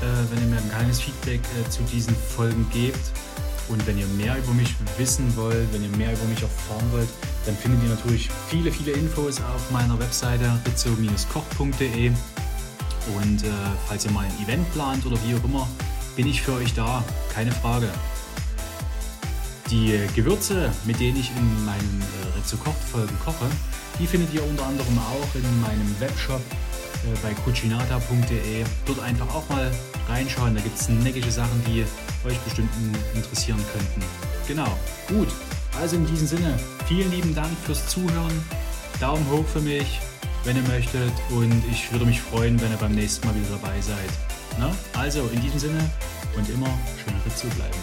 äh, wenn ihr mir ein kleines Feedback äh, zu diesen Folgen gebt. Und wenn ihr mehr über mich wissen wollt, wenn ihr mehr über mich erfahren wollt, dann findet ihr natürlich viele, viele Infos auf meiner Webseite rizzo-koch.de. Und äh, falls ihr mal ein Event plant oder wie auch immer, bin ich für euch da, keine Frage. Die Gewürze, mit denen ich in meinen äh, Rizzo kocht Folgen koche, die findet ihr unter anderem auch in meinem Webshop bei cucinata.de. Dort einfach auch mal reinschauen, da gibt es neckische Sachen, die euch bestimmt in- interessieren könnten. Genau, gut. Also in diesem Sinne, vielen lieben Dank fürs Zuhören. Daumen hoch für mich wenn ihr möchtet. Und ich würde mich freuen, wenn ihr beim nächsten Mal wieder dabei seid. Na? Also in diesem Sinne und immer schön zu bleiben.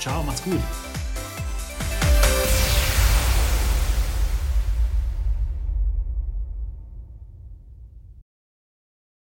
Ciao, macht's gut.